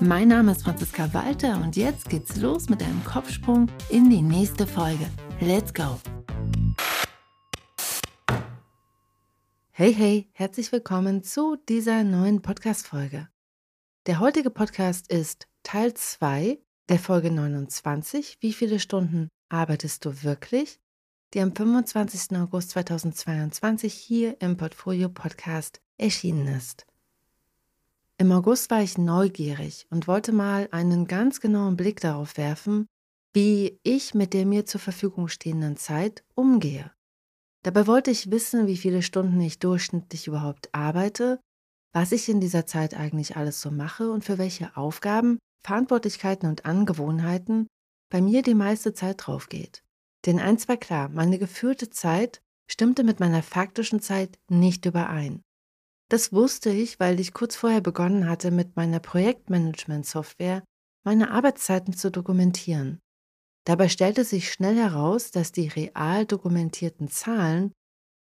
Mein Name ist Franziska Walter und jetzt geht's los mit einem Kopfsprung in die nächste Folge. Let's go! Hey, hey, herzlich willkommen zu dieser neuen Podcast-Folge. Der heutige Podcast ist Teil 2 der Folge 29. Wie viele Stunden arbeitest du wirklich? Die am 25. August 2022 hier im Portfolio Podcast erschienen ist. Im August war ich neugierig und wollte mal einen ganz genauen Blick darauf werfen, wie ich mit der mir zur Verfügung stehenden Zeit umgehe. Dabei wollte ich wissen, wie viele Stunden ich durchschnittlich überhaupt arbeite, was ich in dieser Zeit eigentlich alles so mache und für welche Aufgaben, Verantwortlichkeiten und Angewohnheiten bei mir die meiste Zeit drauf geht. Denn eins war klar, meine geführte Zeit stimmte mit meiner faktischen Zeit nicht überein. Das wusste ich, weil ich kurz vorher begonnen hatte, mit meiner Projektmanagement-Software meine Arbeitszeiten zu dokumentieren. Dabei stellte sich schnell heraus, dass die real dokumentierten Zahlen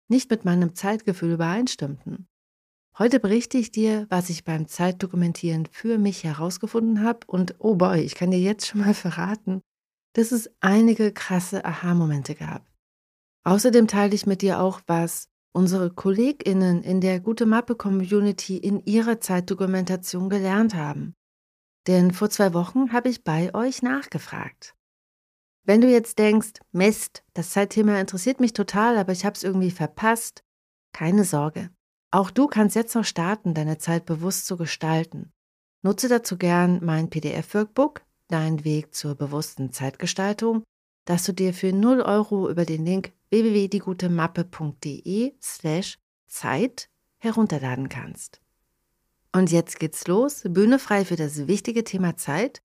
nicht mit meinem Zeitgefühl übereinstimmten. Heute berichte ich dir, was ich beim Zeitdokumentieren für mich herausgefunden habe und oh boy, ich kann dir jetzt schon mal verraten, dass es einige krasse Aha-Momente gab. Außerdem teile ich mit dir auch, was unsere KollegInnen in der Gute Mappe Community in ihrer Zeitdokumentation gelernt haben. Denn vor zwei Wochen habe ich bei euch nachgefragt. Wenn du jetzt denkst, Mist, das Zeitthema interessiert mich total, aber ich habe es irgendwie verpasst, keine Sorge. Auch du kannst jetzt noch starten, deine Zeit bewusst zu gestalten. Nutze dazu gern mein PDF-Workbook, Dein Weg zur bewussten Zeitgestaltung, das du dir für 0 Euro über den Link www.diegutemappe.de slash Zeit herunterladen kannst. Und jetzt geht's los, Bühne frei für das wichtige Thema Zeit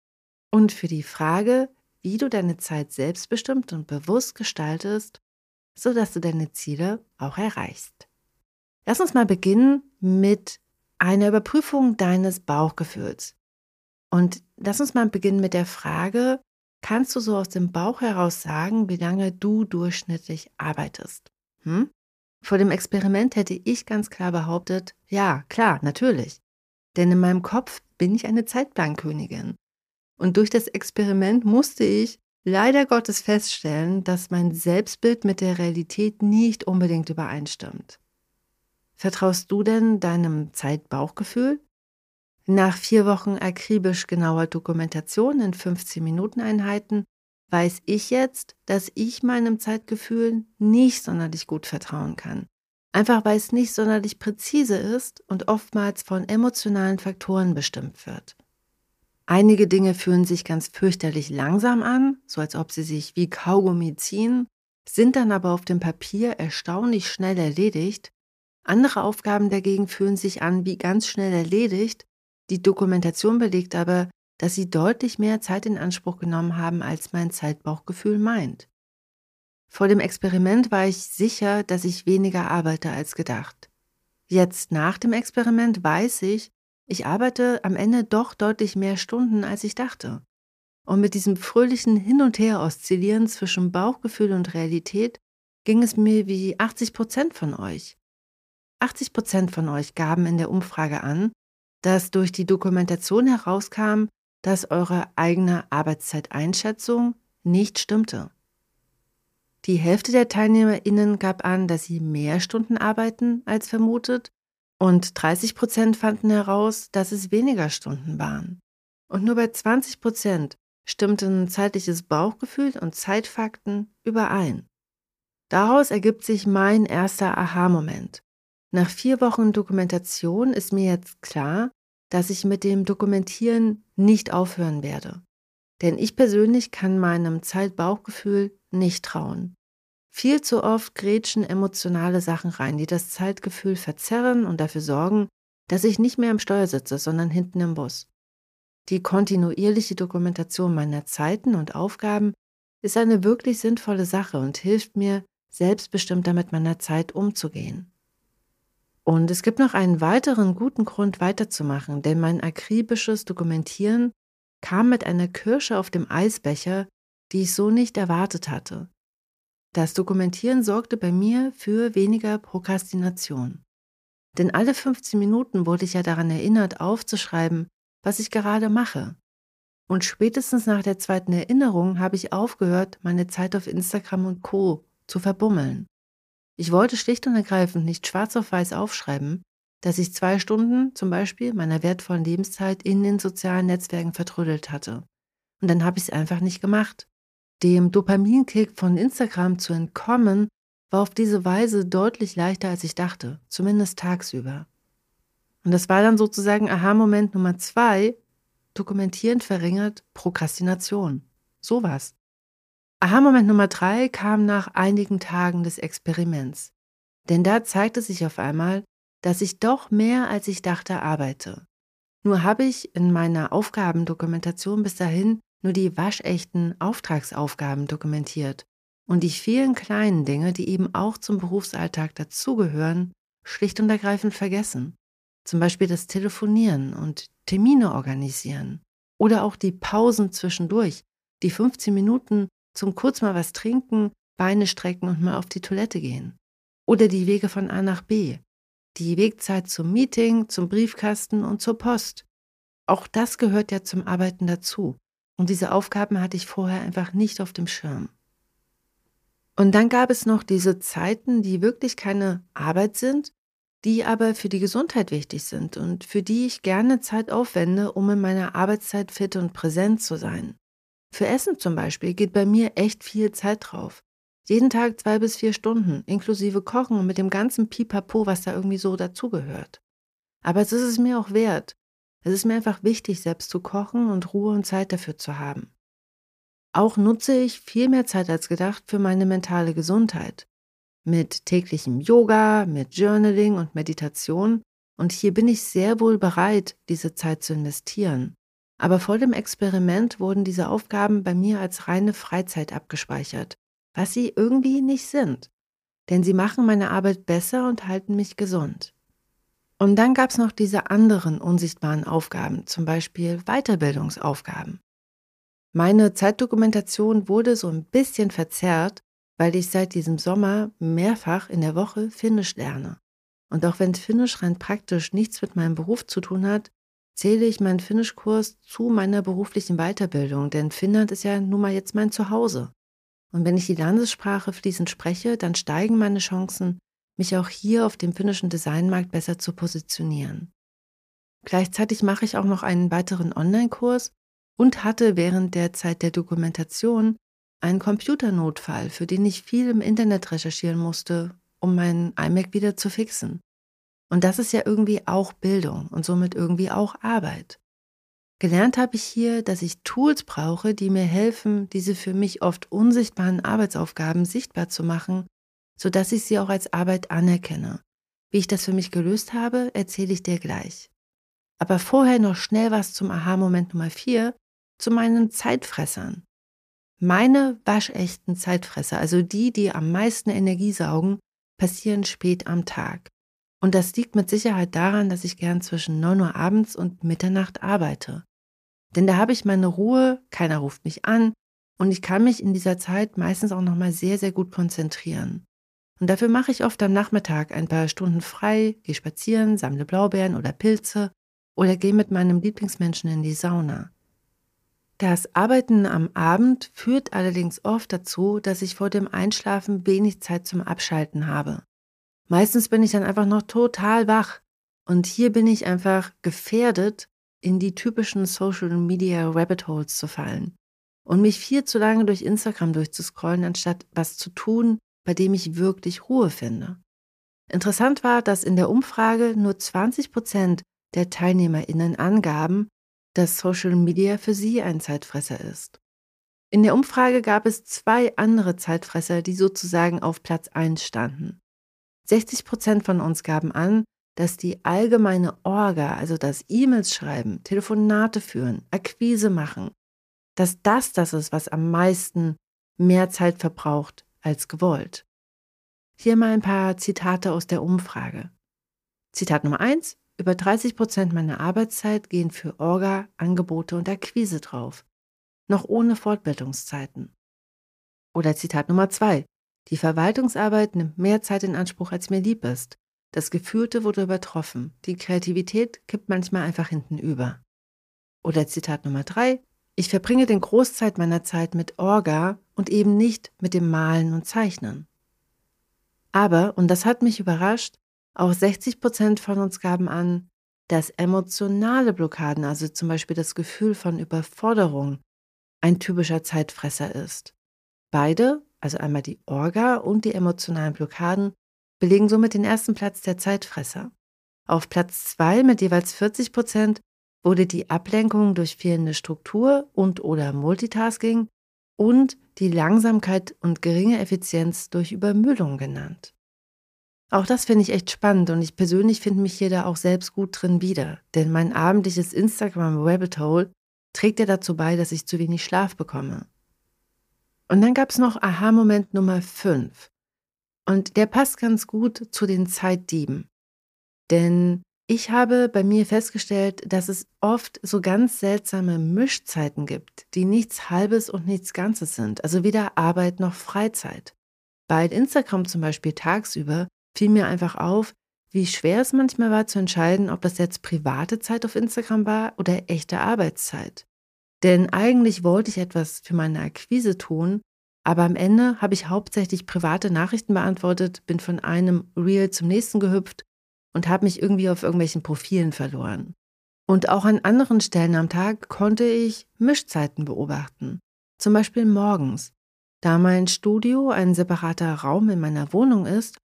und für die Frage, wie du deine Zeit selbstbestimmt und bewusst gestaltest, sodass du deine Ziele auch erreichst. Lass uns mal beginnen mit einer Überprüfung deines Bauchgefühls. Und lass uns mal beginnen mit der Frage, kannst du so aus dem Bauch heraus sagen, wie lange du durchschnittlich arbeitest? Hm? Vor dem Experiment hätte ich ganz klar behauptet, ja, klar, natürlich. Denn in meinem Kopf bin ich eine Zeitplankönigin. Und durch das Experiment musste ich leider Gottes feststellen, dass mein Selbstbild mit der Realität nicht unbedingt übereinstimmt. Vertraust du denn deinem Zeitbauchgefühl? Nach vier Wochen akribisch genauer Dokumentation in 15 Minuten Einheiten weiß ich jetzt, dass ich meinem Zeitgefühl nicht sonderlich gut vertrauen kann. Einfach weil es nicht sonderlich präzise ist und oftmals von emotionalen Faktoren bestimmt wird. Einige Dinge fühlen sich ganz fürchterlich langsam an, so als ob sie sich wie Kaugummi ziehen, sind dann aber auf dem Papier erstaunlich schnell erledigt. Andere Aufgaben dagegen fühlen sich an wie ganz schnell erledigt. Die Dokumentation belegt aber, dass sie deutlich mehr Zeit in Anspruch genommen haben, als mein Zeitbauchgefühl meint. Vor dem Experiment war ich sicher, dass ich weniger arbeite als gedacht. Jetzt nach dem Experiment weiß ich, ich arbeite am Ende doch deutlich mehr Stunden, als ich dachte. Und mit diesem fröhlichen Hin und Her oszillieren zwischen Bauchgefühl und Realität ging es mir wie 80 Prozent von euch. 80 Prozent von euch gaben in der Umfrage an, dass durch die Dokumentation herauskam, dass eure eigene Arbeitszeiteinschätzung nicht stimmte. Die Hälfte der TeilnehmerInnen gab an, dass sie mehr Stunden arbeiten als vermutet und 30 Prozent fanden heraus, dass es weniger Stunden waren. Und nur bei 20 Prozent stimmten zeitliches Bauchgefühl und Zeitfakten überein. Daraus ergibt sich mein erster Aha-Moment. Nach vier Wochen Dokumentation ist mir jetzt klar, dass ich mit dem Dokumentieren nicht aufhören werde. Denn ich persönlich kann meinem Zeitbauchgefühl nicht trauen. Viel zu oft grätschen emotionale Sachen rein, die das Zeitgefühl verzerren und dafür sorgen, dass ich nicht mehr im Steuer sitze, sondern hinten im Bus. Die kontinuierliche Dokumentation meiner Zeiten und Aufgaben ist eine wirklich sinnvolle Sache und hilft mir, selbstbestimmter mit meiner Zeit umzugehen. Und es gibt noch einen weiteren guten Grund weiterzumachen, denn mein akribisches Dokumentieren kam mit einer Kirsche auf dem Eisbecher, die ich so nicht erwartet hatte. Das Dokumentieren sorgte bei mir für weniger Prokrastination. Denn alle 15 Minuten wurde ich ja daran erinnert, aufzuschreiben, was ich gerade mache. Und spätestens nach der zweiten Erinnerung habe ich aufgehört, meine Zeit auf Instagram und Co zu verbummeln. Ich wollte schlicht und ergreifend nicht schwarz auf weiß aufschreiben, dass ich zwei Stunden zum Beispiel meiner wertvollen Lebenszeit in den sozialen Netzwerken vertrödelt hatte. Und dann habe ich es einfach nicht gemacht. Dem Dopaminkick von Instagram zu entkommen, war auf diese Weise deutlich leichter, als ich dachte, zumindest tagsüber. Und das war dann sozusagen Aha-Moment Nummer zwei, Dokumentieren verringert Prokrastination. Sowas. Aha-Moment Nummer drei kam nach einigen Tagen des Experiments. Denn da zeigte sich auf einmal, dass ich doch mehr als ich dachte arbeite. Nur habe ich in meiner Aufgabendokumentation bis dahin nur die waschechten Auftragsaufgaben dokumentiert und die vielen kleinen Dinge, die eben auch zum Berufsalltag dazugehören, schlicht und ergreifend vergessen. Zum Beispiel das Telefonieren und Termine organisieren oder auch die Pausen zwischendurch, die 15 Minuten zum kurz mal was trinken, Beine strecken und mal auf die Toilette gehen. Oder die Wege von A nach B, die Wegzeit zum Meeting, zum Briefkasten und zur Post. Auch das gehört ja zum Arbeiten dazu. Und diese Aufgaben hatte ich vorher einfach nicht auf dem Schirm. Und dann gab es noch diese Zeiten, die wirklich keine Arbeit sind, die aber für die Gesundheit wichtig sind und für die ich gerne Zeit aufwende, um in meiner Arbeitszeit fit und präsent zu sein. Für Essen zum Beispiel geht bei mir echt viel Zeit drauf. Jeden Tag zwei bis vier Stunden, inklusive Kochen und mit dem ganzen Pipapo, was da irgendwie so dazugehört. Aber es ist es mir auch wert. Es ist mir einfach wichtig, selbst zu kochen und Ruhe und Zeit dafür zu haben. Auch nutze ich viel mehr Zeit als gedacht für meine mentale Gesundheit. Mit täglichem Yoga, mit Journaling und Meditation. Und hier bin ich sehr wohl bereit, diese Zeit zu investieren. Aber vor dem Experiment wurden diese Aufgaben bei mir als reine Freizeit abgespeichert, was sie irgendwie nicht sind. Denn sie machen meine Arbeit besser und halten mich gesund. Und dann gab es noch diese anderen unsichtbaren Aufgaben, zum Beispiel Weiterbildungsaufgaben. Meine Zeitdokumentation wurde so ein bisschen verzerrt, weil ich seit diesem Sommer mehrfach in der Woche Finnisch lerne. Und auch wenn Finnisch rein praktisch nichts mit meinem Beruf zu tun hat, zähle ich meinen Finnischkurs zu meiner beruflichen Weiterbildung, denn Finnland ist ja nun mal jetzt mein Zuhause. Und wenn ich die Landessprache fließend spreche, dann steigen meine Chancen, mich auch hier auf dem finnischen Designmarkt besser zu positionieren. Gleichzeitig mache ich auch noch einen weiteren Online-Kurs und hatte während der Zeit der Dokumentation einen Computernotfall, für den ich viel im Internet recherchieren musste, um meinen iMac wieder zu fixen. Und das ist ja irgendwie auch Bildung und somit irgendwie auch Arbeit. Gelernt habe ich hier, dass ich Tools brauche, die mir helfen, diese für mich oft unsichtbaren Arbeitsaufgaben sichtbar zu machen, sodass ich sie auch als Arbeit anerkenne. Wie ich das für mich gelöst habe, erzähle ich dir gleich. Aber vorher noch schnell was zum Aha-Moment Nummer 4, zu meinen Zeitfressern. Meine waschechten Zeitfresser, also die, die am meisten Energie saugen, passieren spät am Tag. Und das liegt mit Sicherheit daran, dass ich gern zwischen 9 Uhr abends und Mitternacht arbeite. Denn da habe ich meine Ruhe, keiner ruft mich an und ich kann mich in dieser Zeit meistens auch nochmal sehr, sehr gut konzentrieren. Und dafür mache ich oft am Nachmittag ein paar Stunden frei, gehe spazieren, sammle Blaubeeren oder Pilze oder gehe mit meinem Lieblingsmenschen in die Sauna. Das Arbeiten am Abend führt allerdings oft dazu, dass ich vor dem Einschlafen wenig Zeit zum Abschalten habe. Meistens bin ich dann einfach noch total wach. Und hier bin ich einfach gefährdet, in die typischen Social Media Rabbit Holes zu fallen und mich viel zu lange durch Instagram durchzuscrollen, anstatt was zu tun, bei dem ich wirklich Ruhe finde. Interessant war, dass in der Umfrage nur 20 Prozent der TeilnehmerInnen angaben, dass Social Media für sie ein Zeitfresser ist. In der Umfrage gab es zwei andere Zeitfresser, die sozusagen auf Platz 1 standen. 60 Prozent von uns gaben an, dass die allgemeine Orga, also das E-Mails schreiben, Telefonate führen, Akquise machen, dass das das ist, was am meisten mehr Zeit verbraucht als gewollt. Hier mal ein paar Zitate aus der Umfrage. Zitat Nummer eins: Über 30 Prozent meiner Arbeitszeit gehen für Orga, Angebote und Akquise drauf. Noch ohne Fortbildungszeiten. Oder Zitat Nummer zwei: Die Verwaltungsarbeit nimmt mehr Zeit in Anspruch, als mir lieb ist. Das Gefühlte wurde übertroffen. Die Kreativität kippt manchmal einfach hinten über. Oder Zitat Nummer drei: Ich verbringe den Großzeit meiner Zeit mit Orga und eben nicht mit dem Malen und Zeichnen. Aber, und das hat mich überrascht, auch 60 Prozent von uns gaben an, dass emotionale Blockaden, also zum Beispiel das Gefühl von Überforderung, ein typischer Zeitfresser ist. Beide, also einmal die Orga und die emotionalen Blockaden, belegen somit den ersten Platz der Zeitfresser. Auf Platz zwei mit jeweils 40 Prozent wurde die Ablenkung durch fehlende Struktur und oder Multitasking und die Langsamkeit und geringe Effizienz durch Übermüdung genannt. Auch das finde ich echt spannend und ich persönlich finde mich hier da auch selbst gut drin wieder, denn mein abendliches Instagram Rabbit Hole trägt ja dazu bei, dass ich zu wenig Schlaf bekomme. Und dann gab es noch Aha-Moment Nummer 5. Und der passt ganz gut zu den Zeitdieben. Denn ich habe bei mir festgestellt, dass es oft so ganz seltsame Mischzeiten gibt, die nichts Halbes und nichts Ganzes sind, also weder Arbeit noch Freizeit. Bei Instagram zum Beispiel tagsüber fiel mir einfach auf, wie schwer es manchmal war zu entscheiden, ob das jetzt private Zeit auf Instagram war oder echte Arbeitszeit. Denn eigentlich wollte ich etwas für meine Akquise tun, aber am Ende habe ich hauptsächlich private Nachrichten beantwortet, bin von einem Reel zum nächsten gehüpft und habe mich irgendwie auf irgendwelchen Profilen verloren. Und auch an anderen Stellen am Tag konnte ich Mischzeiten beobachten. Zum Beispiel morgens. Da mein Studio ein separater Raum in meiner Wohnung ist,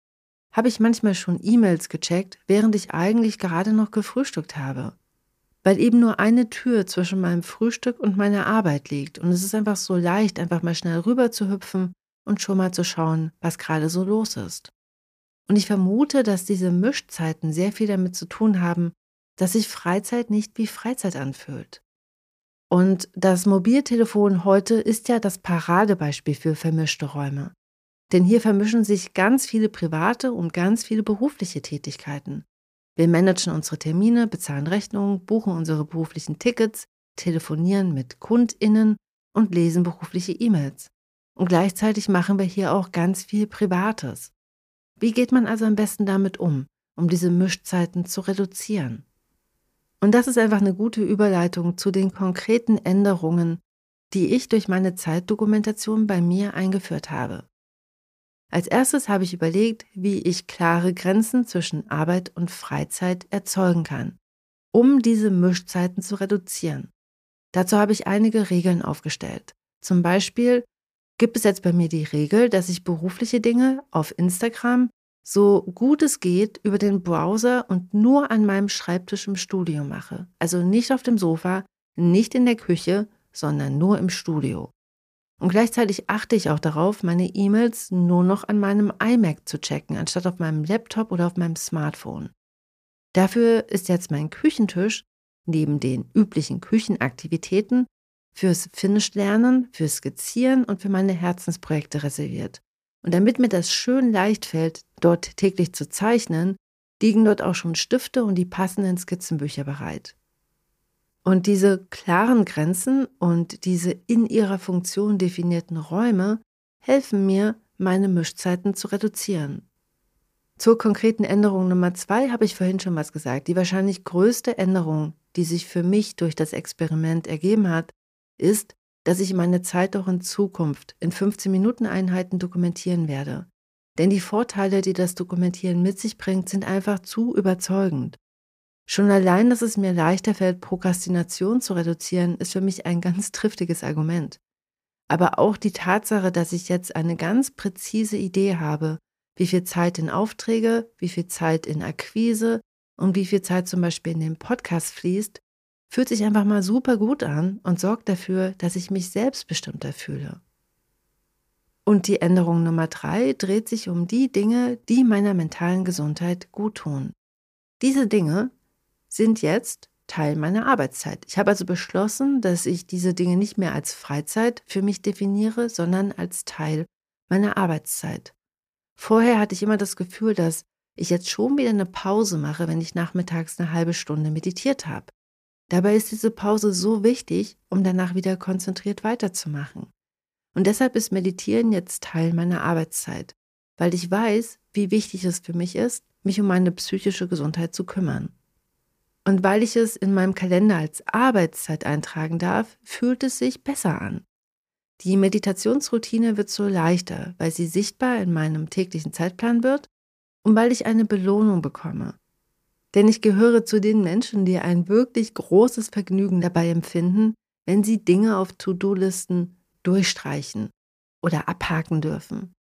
habe ich manchmal schon E-Mails gecheckt, während ich eigentlich gerade noch gefrühstückt habe weil eben nur eine Tür zwischen meinem Frühstück und meiner Arbeit liegt. Und es ist einfach so leicht, einfach mal schnell rüber zu hüpfen und schon mal zu schauen, was gerade so los ist. Und ich vermute, dass diese Mischzeiten sehr viel damit zu tun haben, dass sich Freizeit nicht wie Freizeit anfühlt. Und das Mobiltelefon heute ist ja das Paradebeispiel für vermischte Räume. Denn hier vermischen sich ganz viele private und ganz viele berufliche Tätigkeiten. Wir managen unsere Termine, bezahlen Rechnungen, buchen unsere beruflichen Tickets, telefonieren mit KundInnen und lesen berufliche E-Mails. Und gleichzeitig machen wir hier auch ganz viel Privates. Wie geht man also am besten damit um, um diese Mischzeiten zu reduzieren? Und das ist einfach eine gute Überleitung zu den konkreten Änderungen, die ich durch meine Zeitdokumentation bei mir eingeführt habe. Als erstes habe ich überlegt, wie ich klare Grenzen zwischen Arbeit und Freizeit erzeugen kann, um diese Mischzeiten zu reduzieren. Dazu habe ich einige Regeln aufgestellt. Zum Beispiel gibt es jetzt bei mir die Regel, dass ich berufliche Dinge auf Instagram so gut es geht über den Browser und nur an meinem Schreibtisch im Studio mache. Also nicht auf dem Sofa, nicht in der Küche, sondern nur im Studio. Und gleichzeitig achte ich auch darauf, meine E-Mails nur noch an meinem iMac zu checken, anstatt auf meinem Laptop oder auf meinem Smartphone. Dafür ist jetzt mein Küchentisch neben den üblichen Küchenaktivitäten fürs Finnisch-Lernen, fürs Skizzieren und für meine Herzensprojekte reserviert. Und damit mir das schön leicht fällt, dort täglich zu zeichnen, liegen dort auch schon Stifte und die passenden Skizzenbücher bereit. Und diese klaren Grenzen und diese in ihrer Funktion definierten Räume helfen mir, meine Mischzeiten zu reduzieren. Zur konkreten Änderung Nummer zwei habe ich vorhin schon was gesagt. Die wahrscheinlich größte Änderung, die sich für mich durch das Experiment ergeben hat, ist, dass ich meine Zeit auch in Zukunft in 15-Minuten-Einheiten dokumentieren werde. Denn die Vorteile, die das Dokumentieren mit sich bringt, sind einfach zu überzeugend. Schon allein, dass es mir leichter fällt, Prokrastination zu reduzieren, ist für mich ein ganz triftiges Argument. Aber auch die Tatsache, dass ich jetzt eine ganz präzise Idee habe, wie viel Zeit in Aufträge, wie viel Zeit in Akquise und wie viel Zeit zum Beispiel in den Podcast fließt, fühlt sich einfach mal super gut an und sorgt dafür, dass ich mich selbstbestimmter fühle. Und die Änderung Nummer drei dreht sich um die Dinge, die meiner mentalen Gesundheit gut tun. Diese Dinge sind jetzt Teil meiner Arbeitszeit. Ich habe also beschlossen, dass ich diese Dinge nicht mehr als Freizeit für mich definiere, sondern als Teil meiner Arbeitszeit. Vorher hatte ich immer das Gefühl, dass ich jetzt schon wieder eine Pause mache, wenn ich nachmittags eine halbe Stunde meditiert habe. Dabei ist diese Pause so wichtig, um danach wieder konzentriert weiterzumachen. Und deshalb ist Meditieren jetzt Teil meiner Arbeitszeit, weil ich weiß, wie wichtig es für mich ist, mich um meine psychische Gesundheit zu kümmern. Und weil ich es in meinem Kalender als Arbeitszeit eintragen darf, fühlt es sich besser an. Die Meditationsroutine wird so leichter, weil sie sichtbar in meinem täglichen Zeitplan wird und weil ich eine Belohnung bekomme. Denn ich gehöre zu den Menschen, die ein wirklich großes Vergnügen dabei empfinden, wenn sie Dinge auf To-Do-Listen durchstreichen oder abhaken dürfen.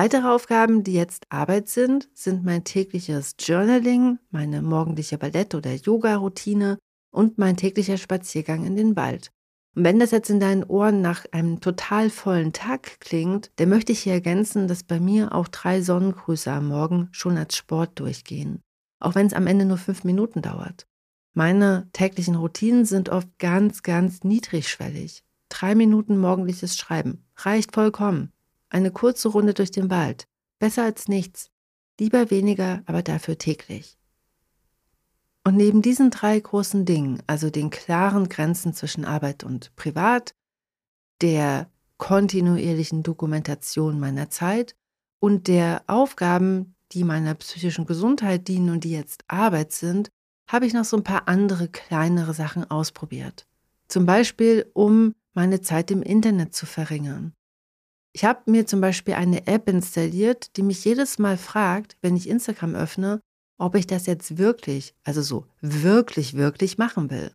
Weitere Aufgaben, die jetzt Arbeit sind, sind mein tägliches Journaling, meine morgendliche Ballett- oder Yoga-Routine und mein täglicher Spaziergang in den Wald. Und wenn das jetzt in deinen Ohren nach einem total vollen Tag klingt, dann möchte ich hier ergänzen, dass bei mir auch drei Sonnengrüße am Morgen schon als Sport durchgehen. Auch wenn es am Ende nur fünf Minuten dauert. Meine täglichen Routinen sind oft ganz, ganz niedrigschwellig. Drei Minuten morgendliches Schreiben reicht vollkommen. Eine kurze Runde durch den Wald. Besser als nichts. Lieber weniger, aber dafür täglich. Und neben diesen drei großen Dingen, also den klaren Grenzen zwischen Arbeit und Privat, der kontinuierlichen Dokumentation meiner Zeit und der Aufgaben, die meiner psychischen Gesundheit dienen und die jetzt Arbeit sind, habe ich noch so ein paar andere kleinere Sachen ausprobiert. Zum Beispiel, um meine Zeit im Internet zu verringern. Ich habe mir zum Beispiel eine App installiert, die mich jedes Mal fragt, wenn ich Instagram öffne, ob ich das jetzt wirklich, also so wirklich, wirklich machen will.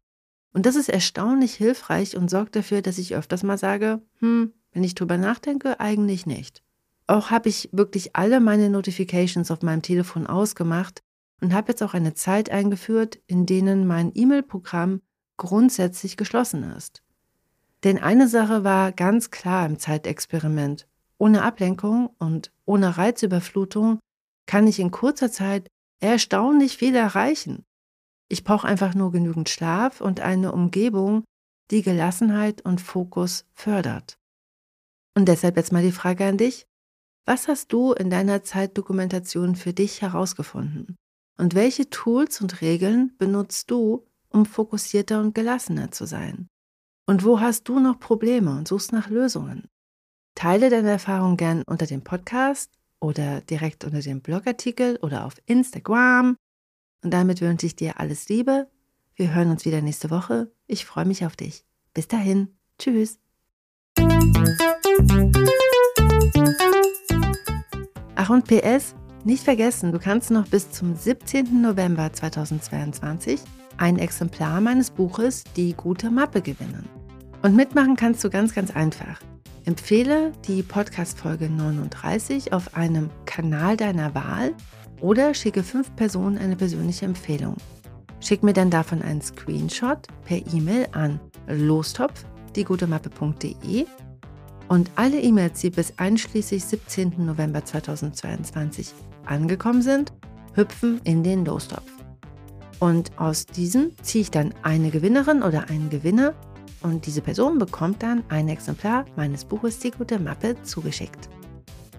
Und das ist erstaunlich hilfreich und sorgt dafür, dass ich öfters mal sage, hm, wenn ich drüber nachdenke, eigentlich nicht. Auch habe ich wirklich alle meine Notifications auf meinem Telefon ausgemacht und habe jetzt auch eine Zeit eingeführt, in denen mein E-Mail-Programm grundsätzlich geschlossen ist. Denn eine Sache war ganz klar im Zeitexperiment. Ohne Ablenkung und ohne Reizüberflutung kann ich in kurzer Zeit erstaunlich viel erreichen. Ich brauche einfach nur genügend Schlaf und eine Umgebung, die Gelassenheit und Fokus fördert. Und deshalb jetzt mal die Frage an dich. Was hast du in deiner Zeitdokumentation für dich herausgefunden? Und welche Tools und Regeln benutzt du, um fokussierter und gelassener zu sein? Und wo hast du noch Probleme und suchst nach Lösungen? Teile deine Erfahrung gern unter dem Podcast oder direkt unter dem Blogartikel oder auf Instagram. Und damit wünsche ich dir alles Liebe. Wir hören uns wieder nächste Woche. Ich freue mich auf dich. Bis dahin. Tschüss. Ach und PS, nicht vergessen, du kannst noch bis zum 17. November 2022 ein Exemplar meines Buches Die gute Mappe gewinnen. Und mitmachen kannst du ganz, ganz einfach. Empfehle die Podcast-Folge 39 auf einem Kanal deiner Wahl oder schicke fünf Personen eine persönliche Empfehlung. Schick mir dann davon einen Screenshot per E-Mail an lostopf, diegutemappe.de und alle E-Mails, die bis einschließlich 17. November 2022 angekommen sind, hüpfen in den Lostopf. Und aus diesem ziehe ich dann eine Gewinnerin oder einen Gewinner und diese Person bekommt dann ein Exemplar meines Buches Die gute Mappe zugeschickt.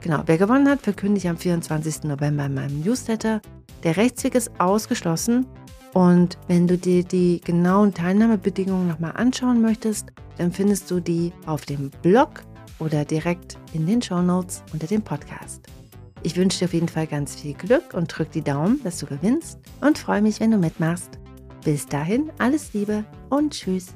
Genau, wer gewonnen hat, verkünde ich am 24. November in meinem Newsletter. Der Rechtsweg ist ausgeschlossen und wenn du dir die genauen Teilnahmebedingungen nochmal anschauen möchtest, dann findest du die auf dem Blog oder direkt in den Show Notes unter dem Podcast. Ich wünsche dir auf jeden Fall ganz viel Glück und drück die Daumen, dass du gewinnst und freue mich, wenn du mitmachst. Bis dahin, alles Liebe und Tschüss.